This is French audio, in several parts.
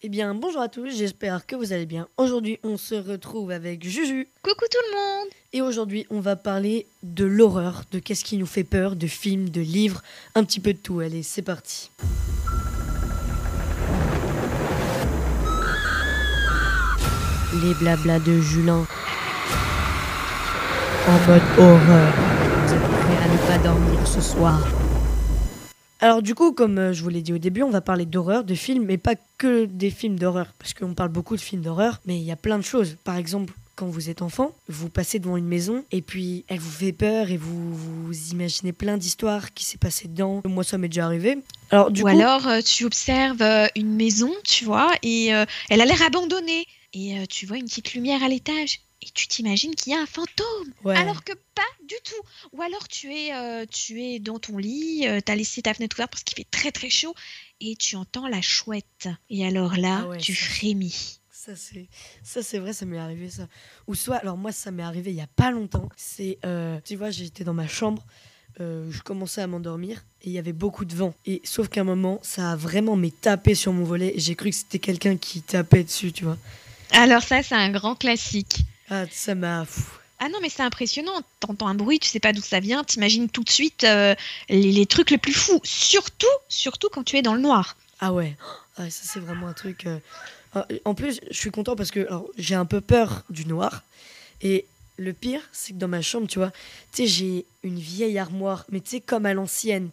Eh bien, bonjour à tous, j'espère que vous allez bien. Aujourd'hui, on se retrouve avec Juju. Coucou tout le monde Et aujourd'hui, on va parler de l'horreur, de qu'est-ce qui nous fait peur, de films, de livres, un petit peu de tout. Allez, c'est parti. Les blablas de Julien. En mode horreur. Vous êtes prêts à ne pas dormir ce soir alors du coup, comme euh, je vous l'ai dit au début, on va parler d'horreur, de films, mais pas que des films d'horreur, parce qu'on parle beaucoup de films d'horreur, mais il y a plein de choses. Par exemple, quand vous êtes enfant, vous passez devant une maison et puis elle vous fait peur et vous, vous imaginez plein d'histoires qui s'est passé dedans. Moi, ça m'est déjà arrivé. Alors, du Ou alors, euh, tu observes euh, une maison, tu vois, et elle a l'air abandonnée. Et tu vois une petite lumière à l'étage tu t'imagines qu'il y a un fantôme alors que pas du tout. Ou alors tu es, euh, tu es dans ton lit, euh, tu as laissé ta fenêtre ouverte parce qu'il fait très très chaud et tu entends la chouette. Et alors là, ah tu frémis. Ça c'est, ça c'est vrai, ça m'est arrivé ça. Ou soit, alors moi ça m'est arrivé il y a pas longtemps. C'est, euh, tu vois, j'étais dans ma chambre, je commençais à m'endormir et il y avait beaucoup de vent. Et sauf qu'à un moment, ça a vraiment m'est tapé sur mon volet. J'ai cru que c'était quelqu'un qui tapait dessus, tu vois. Alors ça, c'est un grand classique. Ah, ça m'a. Ah non, mais c'est impressionnant. T'entends un bruit, tu sais pas d'où ça vient, t'imagines tout de suite euh, les, trucs les plus fous. Surtout, surtout quand tu es dans le noir. Ah ouais, ah, ça c'est vraiment un truc. Euh, ah, en plus, je suis content parce que j'ai un peu peur du noir. Et le pire, c'est que dans ma chambre, tu vois, tu sais, j'ai une vieille armoire, mais tu sais, comme à l'ancienne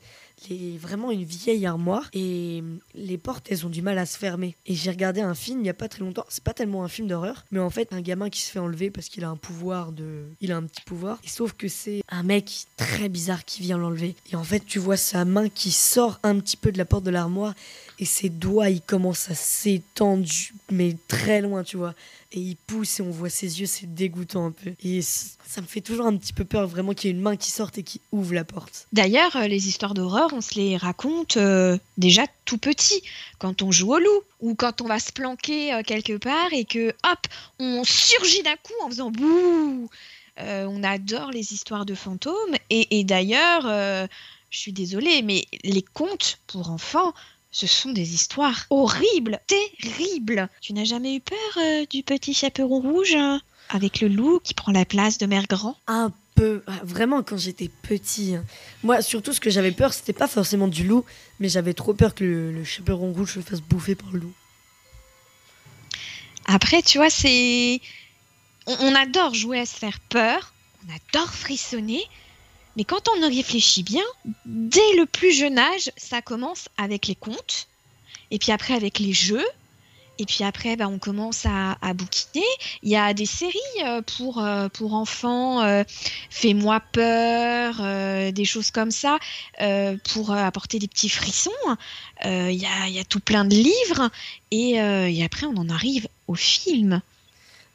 vraiment une vieille armoire et les portes elles ont du mal à se fermer. Et j'ai regardé un film il n'y a pas très longtemps, c'est pas tellement un film d'horreur, mais en fait un gamin qui se fait enlever parce qu'il a un pouvoir de... Il a un petit pouvoir, et sauf que c'est un mec très bizarre qui vient l'enlever. Et en fait tu vois sa main qui sort un petit peu de la porte de l'armoire et ses doigts ils commencent à s'étendre mais très loin tu vois et il pousse et on voit ses yeux, c'est dégoûtant un peu. Et ça me fait toujours un petit peu peur vraiment qu'il y ait une main qui sorte et qui ouvre la porte. D'ailleurs, euh, les histoires d'horreur, on se les raconte euh, déjà tout petit, quand on joue au loup ou quand on va se planquer euh, quelque part et que hop, on surgit d'un coup en faisant bouh. on adore les histoires de fantômes et, et d'ailleurs, je suis désolée, mais les contes pour enfants ce sont des histoires horribles, terribles. Tu n'as jamais eu peur euh, du petit chaperon rouge hein, avec le loup qui prend la place de Mère Grand? Un peu, ah, vraiment quand j'étais petit. Hein. Moi, surtout ce que j'avais peur, c'était pas forcément du loup, mais j'avais trop peur que le, chaperon rouge se fasse bouffer par le loup. Après, tu vois, c'est. on adore jouer à se faire peur, on adore frissonner, mais quand on y réfléchit bien, dès le plus jeune âge, ça commence avec les contes, et puis après avec les jeux, et puis après, bah, on commence à, bouquiner. Il y a des séries euh, pour, euh, pour enfants, euh, Fais-moi peur, des choses comme ça, pour apporter des petits frissons. Il y a, y, a, tout plein de livres. Et, et après, on en arrive au film.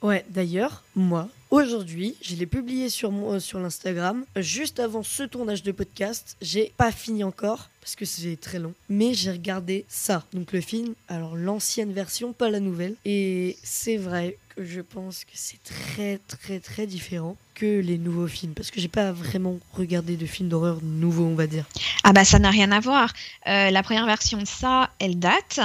Ouais, d'ailleurs, moi, Aujourd'hui, je l'ai publié sur, euh, sur l'Instagram. Juste avant ce tournage de podcast, j'ai pas fini encore parce que c'est très long. Mais j'ai regardé ça, donc le film, alors l'ancienne version, pas la nouvelle. Et c'est vrai je pense que c'est très très très différent que les nouveaux films parce que j'ai pas vraiment regardé de films d'horreur nouveaux, on va dire. Ah bah ça n'a rien à voir. Euh, la première version de ça, elle date.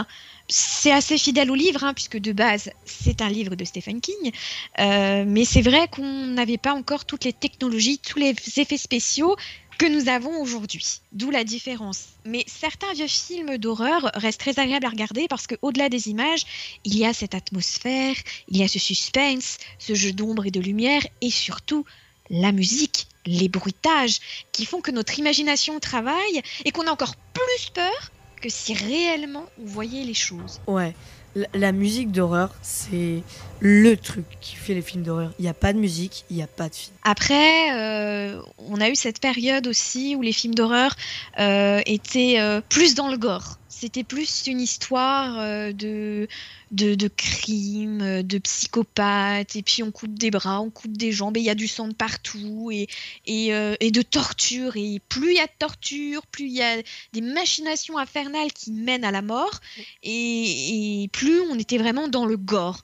C'est assez fidèle au livre, hein, puisque de base, c'est un livre de Stephen King. Euh, mais c'est vrai qu'on n'avait pas encore toutes les technologies, tous les effets spéciaux que nous avons aujourd'hui. D'où la différence. Mais certains vieux films d'horreur restent très agréables à regarder parce qu'au-delà des images, il y a cette atmosphère, il y a ce suspense, ce jeu d'ombre et de lumière, et surtout la musique, les bruitages, qui font que notre imagination travaille et qu'on a encore plus peur que si réellement on voyait les choses. Ouais, la, musique d'horreur, c'est le truc qui fait les films d'horreur. Il n'y a pas de musique, il n'y a pas de film. Après, euh, on a eu cette période aussi où les films d'horreur euh, étaient euh, plus dans le gore. C'était plus une histoire euh, de, de, de crime, euh, de psychopathe, et puis on coupe des bras, on coupe des jambes, et il y a du sang de partout, et, et, euh, et, de torture. Et plus il y a de torture, plus il y a des machinations infernales qui mènent à la mort, et, et plus on était vraiment dans le gore.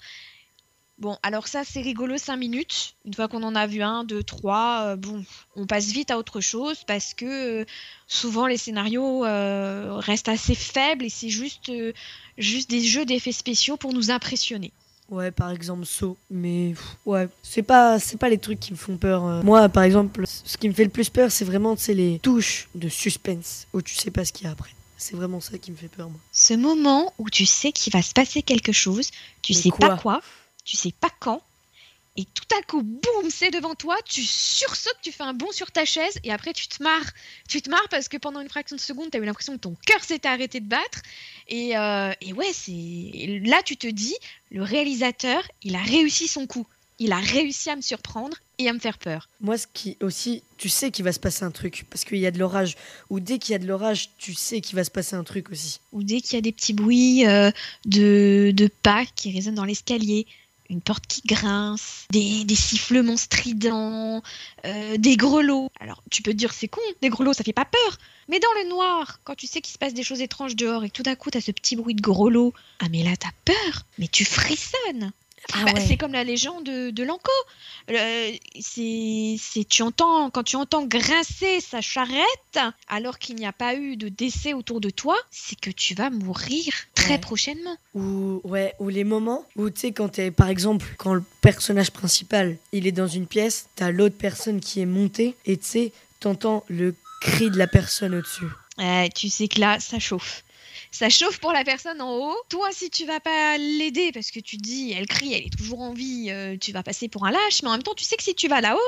Bon, alors ça, c'est rigolo 5 minutes. Une fois qu'on en a vu un, deux, trois, euh, bon, on passe vite à autre chose parce que euh, souvent les scénarios euh, restent assez faibles et c'est juste, juste des jeux d'effets spéciaux pour nous impressionner. Ouais, par exemple saut, mais ouais, c'est pas c'est pas les trucs qui me font peur. Moi, par exemple, ce qui me fait le plus peur, c'est vraiment c'est les touches de suspense où tu sais pas ce qu'il y a après. C'est vraiment ça qui me fait peur, moi. Ce moment où tu sais qu'il va se passer quelque chose, tu sais pas quoi, tu sais pas quand, et tout à coup, boum, c'est devant toi, tu sursautes, tu fais un bond sur ta chaise, et après tu te marres. Tu te marres parce que pendant une fraction de seconde, tu as eu l'impression que ton cœur s'était arrêté de battre. Et, euh, et ouais, c'est là tu te dis, le réalisateur, il a réussi son coup. Il a réussi à me surprendre et à me faire peur. Moi, ce qui aussi, tu sais qu'il va se passer un truc parce qu'il y a de l'orage. Ou dès qu'il y a de l'orage, tu sais qu'il va se passer un truc aussi. Ou dès qu'il y a des petits bruits euh, de, de pas qui résonnent dans l'escalier une porte qui grince, des, sifflements stridents, euh, des grelots. Alors tu peux te dire c'est con, des grelots ça fait pas peur. Mais dans le noir, quand tu sais qu'il se passe des choses étranges dehors et tout d'un coup t'as ce petit bruit de grelots, ah mais là t'as peur, mais tu frissonnes. Ah bah, c'est comme la légende de, de Lanco. c'est, tu entends, quand tu entends grincer sa charrette, alors qu'il n'y a pas eu de décès autour de toi, c'est que tu vas mourir très prochainement. Ou, ouais, ou les moments où, tu sais, quand t'es, par exemple, quand le personnage principal, il est dans une pièce, t'as l'autre personne qui est montée, et tu sais, t'entends le cri de la personne au-dessus. tu sais que là, ça chauffe ça chauffe pour la personne en haut. Toi, si tu vas pas l'aider parce que tu dis, elle crie, elle est toujours en vie, euh, tu vas passer pour un lâche, mais en même temps, tu sais que si tu vas là-haut,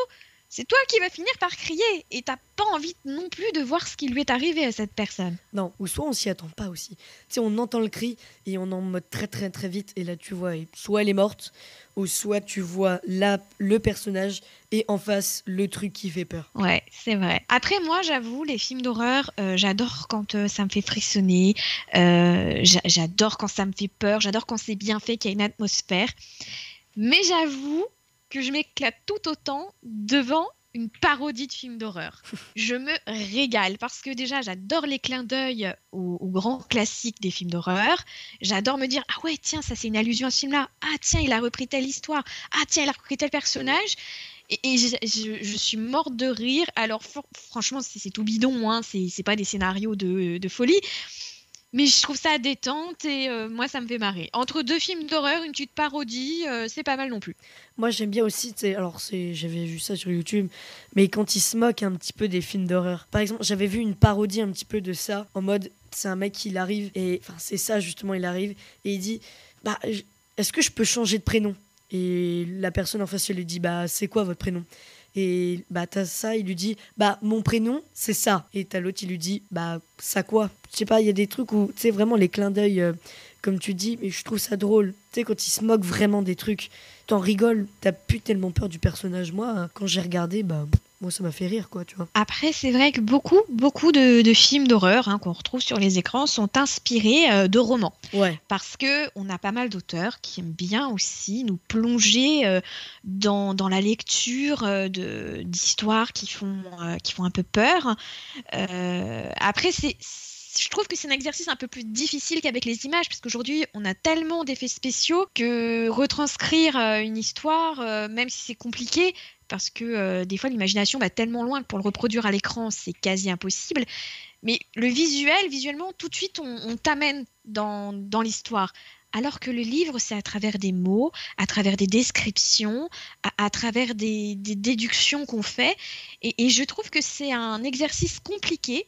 c'est toi qui vas finir par crier et t'as pas envie non plus de voir ce qui lui est arrivé à cette personne. Non, ou soit on s'y attend pas aussi. Tu sais, on entend le cri et on en mode très très très vite et là tu vois, soit elle est morte, ou soit tu vois là le personnage et en face le truc qui fait peur. Ouais, c'est vrai. Après moi, j'avoue, les films d'horreur, euh, j'adore quand euh, ça me fait frissonner, euh, j'adore quand ça me fait peur, j'adore quand c'est bien fait, qu'il y a une atmosphère. Mais j'avoue que je m'éclate tout autant devant une parodie de film d'horreur. Je me régale parce que déjà j'adore les clins d'œil aux, grands classiques des films d'horreur. J'adore me dire ah ouais tiens ça c'est une allusion à ce film-là. Ah tiens il a repris telle histoire. Ah tiens il a repris tel personnage. Et, je, suis morte de rire. Alors franchement c'est tout bidon, hein. c'est pas des scénarios de, de folie. Mais je trouve ça détente et euh, moi ça me fait marrer. Entre deux films d'horreur, une petite parodie, euh, c'est pas mal non plus. Moi j'aime bien aussi, alors j'avais vu ça sur YouTube, mais quand ils se moquent un petit peu des films d'horreur. Par exemple, j'avais vu une parodie un petit peu de ça, en mode c'est un mec qui arrive et enfin c'est ça justement, il arrive et il dit bah est-ce que je peux changer de prénom? Et la personne en face elle lui dit bah c'est quoi votre prénom? Et bah t'as ça, il lui dit bah mon prénom c'est ça. Et t'as l'autre il lui dit bah ça quoi? Je sais pas, il y a des trucs où tu sais vraiment les clins d'œil euh, comme tu dis, mais je trouve ça drôle. Tu sais quand il se moque vraiment des trucs, t'en rigoles, t'as plus tellement peur du personnage. Moi quand j'ai regardé bah moi ça m'a fait rire quoi tu vois. Après c'est vrai que beaucoup beaucoup de, films d'horreur hein, qu'on retrouve sur les écrans sont inspirés euh, de romans. Ouais. Parce que on a pas mal d'auteurs qui aiment bien aussi nous plonger euh, dans, dans, la lecture euh, de d'histoires qui font qui font un peu peur. Après c'est je trouve que c'est un exercice un peu plus difficile qu'avec les images, parce qu'aujourd'hui, on a tellement d'effets spéciaux que retranscrire une histoire, même si c'est compliqué, parce que euh, des fois l'imagination va tellement loin que pour le reproduire à l'écran, c'est quasi impossible. Mais le visuel, visuellement, tout de suite, on, t'amène dans, l'histoire. Alors que le livre, c'est à travers des mots, à travers des descriptions, à, travers des, déductions qu'on fait. Et, je trouve que c'est un exercice compliqué.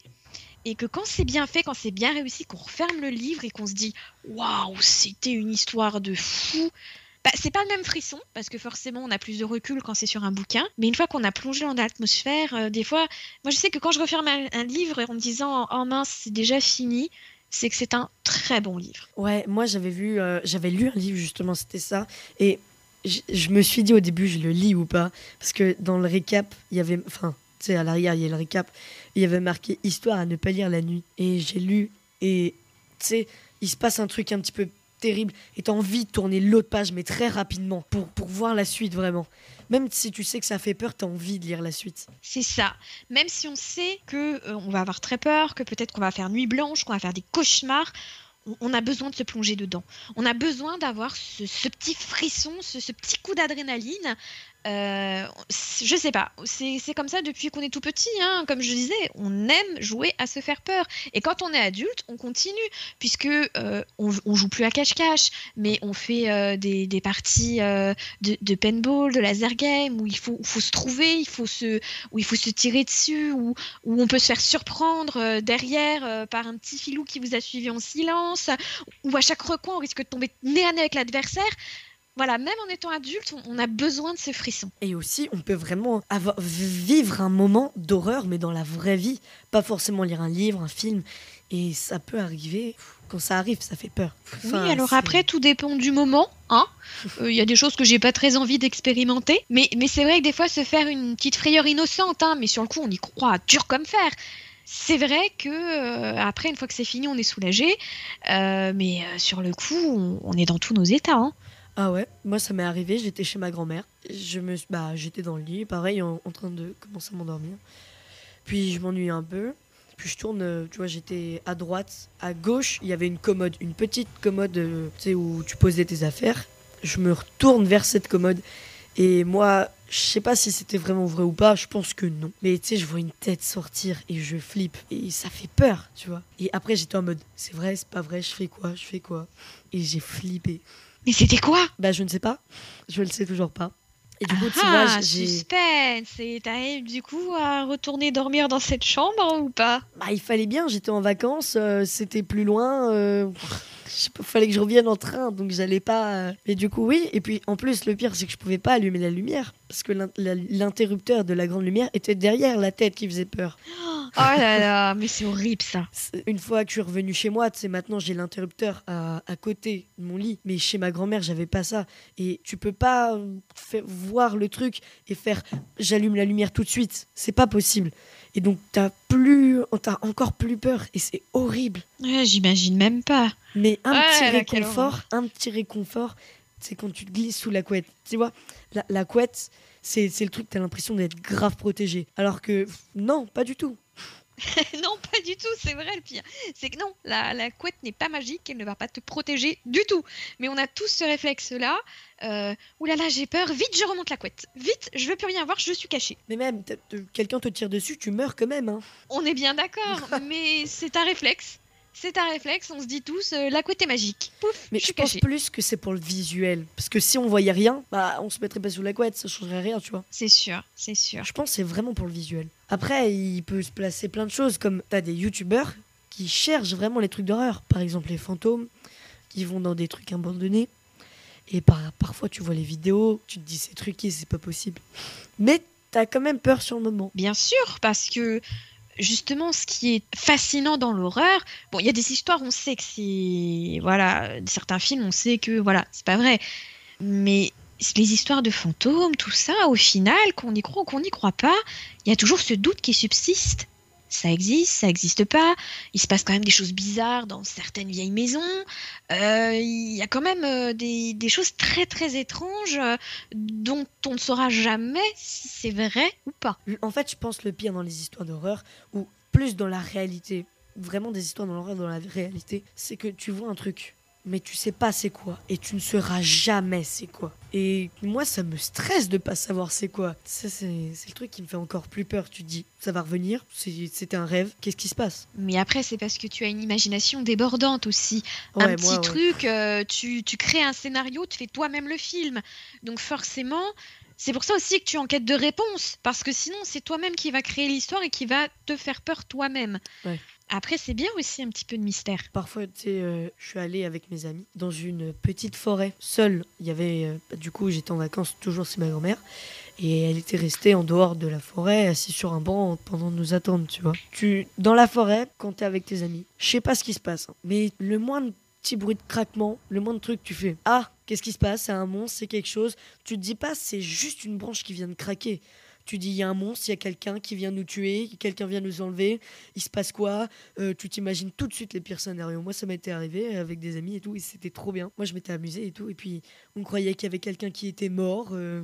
Et que quand c'est bien fait, quand c'est bien réussi, qu'on referme le livre et qu'on se dit Waouh, c'était une histoire de fou, bah, c'est pas le même frisson, parce que forcément on a plus de recul quand c'est sur un bouquin, mais une fois qu'on a plongé dans l'atmosphère, euh, des fois, moi je sais que quand je referme un, livre en me disant oh mince, c'est déjà fini, c'est que c'est un très bon livre. Ouais, moi j'avais vu, euh, j'avais lu un livre justement, c'était ça, et je me suis dit au début, je le lis ou pas, parce que dans le récap, il y avait, enfin, tu sais, à l'arrière, il y a le récap, il y avait marqué histoire à ne pas lire la nuit, et j'ai lu, et tu sais, il se passe un truc un petit peu terrible et t'as envie de tourner l'autre page mais très rapidement pour, pour voir la suite vraiment. Même si tu sais que ça fait peur, t'as envie de lire la suite. C'est ça. Même si on sait que euh, on va avoir très peur, que peut-être qu'on va faire nuit blanche, qu'on va faire des cauchemars, on a besoin de se plonger dedans. On a besoin d'avoir ce, petit frisson, ce, petit coup d'adrénaline. Euh, je sais pas, c'est comme ça depuis qu'on est tout petit. Hein. Comme je disais, on aime jouer à se faire peur. Et quand on est adulte, on continue, puisque euh, on, joue plus à cache-cache, mais on fait euh, des, parties de, paintball, de laser game, où il faut, se trouver, il faut se, où il faut se tirer dessus, où, où on peut se faire surprendre derrière par un petit filou qui vous a suivi en silence ou à chaque recoin, on risque de tomber nez à nez avec l'adversaire. Voilà, même en étant adulte, on a besoin de ce frisson. Et aussi, on peut vraiment avoir, vivre un moment d'horreur, mais dans la vraie vie. Pas forcément lire un livre, un film. Et ça peut arriver. Quand ça arrive, ça fait peur. oui, alors après, tout dépend du moment. Hein. Il y a des choses que j'ai pas très envie d'expérimenter. Mais, mais c'est vrai que des fois, se faire une petite frayeur innocente, hein, mais sur le coup, on y croit dur comme fer. C'est vrai que euh, après, une fois que c'est fini, on est soulagé, euh, mais euh, sur le coup, on, est dans tous nos états. Hein. Ah ouais, moi ça m'est arrivé, j'étais chez ma grand-mère, je me, bah j'étais dans le lit, pareil, en, train de commencer à m'endormir. Puis je m'ennuie un peu, puis je tourne, tu vois, j'étais à droite, à gauche, il y avait une commode, une petite commode, tu sais, où tu posais tes affaires. Je me retourne vers cette commode et moi, je sais pas si c'était vraiment vrai ou pas, je pense que non. Mais tu sais, je vois une tête sortir et je flippe. Et ça fait peur, tu vois. Et après, j'étais en mode, c'est vrai, c'est pas vrai, je fais quoi, je fais quoi Et j'ai flippé. Mais c'était quoi Bah, je ne sais pas. Je le sais toujours pas. Et du coup, tu vois, ah. Suspense Et t'arrives du coup à retourner dormir dans cette chambre ou pas Bah, il fallait bien, j'étais en vacances, euh, c'était plus loin. Euh il fallait que je revienne en train, donc j'allais pas. Euh. Mais du coup, oui. Et puis en plus, le pire, c'est que je pouvais pas allumer la lumière parce que l'interrupteur de la grande lumière était derrière la tête qui faisait peur. Oh là là, mais c'est horrible ça. Une fois que je suis revenu chez moi, tu sais, maintenant j'ai l'interrupteur à, côté de mon lit, mais chez ma grand-mère, j'avais pas ça. Et tu peux pas faire, voir le truc et faire j'allume la lumière tout de suite. C'est pas possible. Et donc, t'as plus, t'as encore plus peur et c'est horrible. Ouais, j'imagine même pas. Mais un petit réconfort, un petit réconfort, c'est quand tu te glisses sous la couette. Tu vois, la, la couette, c'est le truc, t'as l'impression d'être grave protégé. Alors que non, pas du tout. non, pas du tout, c'est vrai le pire. C'est que non, la, la couette n'est pas magique, elle ne va pas te protéger du tout. Mais on a tous ce réflexe-là. Euh, Ouh là là, j'ai peur, vite je remonte la couette. Vite, je veux plus rien voir, je suis caché. Mais même, quelqu'un te tire dessus, tu meurs quand même. Hein. On est bien d'accord, mais c'est un réflexe c'est un réflexe, on se dit tous, euh, la couette est magique. Pouf, mais je, pense plus que c'est pour le visuel. Parce que si on voyait rien, bah on se mettrait pas sous la couette, ça changerait rien, tu vois. C'est sûr, c'est sûr. Je pense que c'est vraiment pour le visuel. Après, il peut se placer plein de choses, comme t'as des youtubeurs qui cherchent vraiment les trucs d'horreur. Par exemple, les fantômes, qui vont dans des trucs abandonnés. Et par, parfois, tu vois les vidéos, tu te dis c'est truqué, c'est pas possible. Mais t'as quand même peur sur le moment. Bien sûr, parce que justement, ce qui est fascinant dans l'horreur, bon, il y a des histoires, on sait que c'est, voilà, certains films, on sait que, voilà, c'est pas vrai, mais les histoires de fantômes, tout ça, au final, qu'on y croit ou qu'on n'y croit pas, il y a toujours ce doute qui subsiste ça existe, ça n'existe pas. Il se passe quand même des choses bizarres dans certaines vieilles maisons. Euh, il y a quand même euh, des, choses très très étranges euh, dont on ne saura jamais si c'est vrai ou pas. En fait, je pense le pire dans les histoires d'horreur, ou plus dans la réalité, vraiment des histoires dans l'horreur dans la réalité, c'est que tu vois un truc mais tu sais pas c'est quoi et tu ne sauras jamais c'est quoi. Et moi ça me stresse de pas savoir c'est quoi. Ça c'est le truc qui me fait encore plus peur. Tu te dis ça va revenir, c'était un rêve, qu'est-ce qui se passe? Mais après c'est parce que tu as une imagination débordante aussi. un petit truc, euh, tu, tu crées un scénario, tu fais toi-même le film. Donc forcément c'est pour ça aussi que tu enquêtes de réponses, parce que sinon c'est toi-même qui va créer l'histoire et qui va te faire peur toi-même. Ouais. Après, c'est bien aussi un petit peu de mystère. Parfois, tu sais, euh, je suis allée avec mes amis dans une petite forêt, seule. Il y avait, euh, bah, du coup, j'étais en vacances toujours chez ma grand-mère. Et elle était restée en dehors de la forêt, assise sur un banc pendant de nous attendre, tu vois. Tu, dans la forêt, quand t'es avec tes amis, je sais pas ce qui se passe, hein, mais le moindre petit bruit de craquement, le moindre truc, tu fais Ah, qu'est-ce qui se passe? C'est un monstre, c'est quelque chose. Tu te dis pas, c'est juste une branche qui vient de craquer Tu dis, il y a un monstre, il y a quelqu'un qui vient nous tuer, quelqu'un vient nous enlever, il se passe quoi Euh, Tu t'imagines tout de suite les pires scénarios. Moi, ça m'était arrivé avec des amis et tout, et c'était trop bien. Moi, je m'étais amusé et tout, et puis on croyait qu'il y avait quelqu'un qui était mort, euh,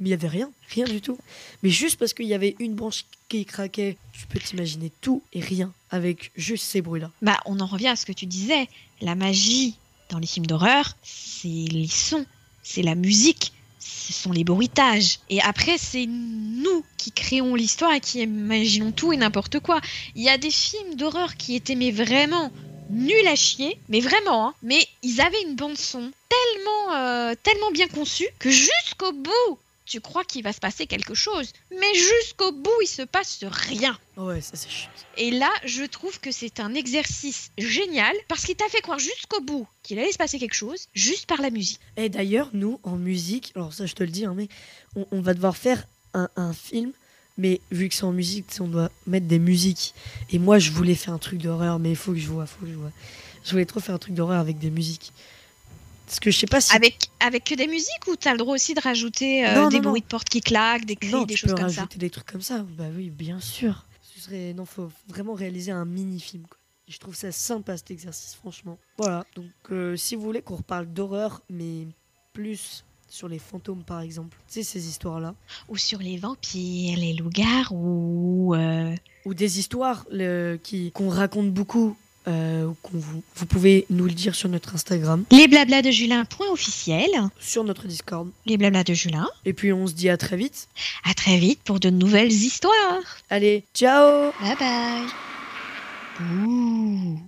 mais il y avait rien, rien du tout. Mais juste parce qu'il y avait une branche qui craquait, tu peux t'imaginer tout et rien avec juste ces bruits-là. Bah, on en revient à ce que tu disais. La magie dans les films d'horreur, c'est les sons, c'est la musique, ce sont les bruitages. Et après, c'est nous qui créons l'histoire et qui imaginons tout et n'importe quoi. Il y a des films d'horreur qui étaient mais vraiment nuls à chier, mais vraiment, hein. mais ils avaient une bande son tellement, euh, tellement bien conçue que jusqu'au bout, tu crois qu'il va se passer quelque chose, mais jusqu'au bout, il se passe rien. Ouais, ça c'est chiant. Et là, je trouve que c'est un exercice génial parce qu'il t'a fait croire jusqu'au bout qu'il allait se passer quelque chose juste par la musique. Et d'ailleurs, nous, en musique, alors ça je te le dis, hein, mais on, on va devoir faire un, un film, mais vu que c'est en musique, on doit mettre des musiques. Et moi, je voulais faire un truc d'horreur, mais il faut que je vois, faut que je vois. Je voulais trop faire un truc d'horreur avec des musiques. Parce que je sais pas si. Avec, avec que des musiques ou t'as le droit aussi de rajouter euh, Non, des non, non. bruits de porte qui claquent, des cris, des tu choses peux comme ça rajouter des trucs comme ça. Bah oui, bien sûr. Ce serait... Non, faut vraiment réaliser un mini-film. je trouve ça sympa cet exercice, franchement. Voilà. Donc, euh, si vous voulez qu'on reparle d'horreur, mais plus sur les fantômes, par exemple, tu sais, ces histoires-là. Ou sur les vampires, les loups-garous. euh, ou des histoires le- qui qu'on raconte beaucoup euh, vous, vous pouvez nous le dire sur notre Instagram, Les blablas de Julien, point officiel. sur notre Discord. Les blablas de Julien. Et puis on se dit à très vite. À très vite pour de nouvelles histoires. Allez, ciao Bye bye. Ouh.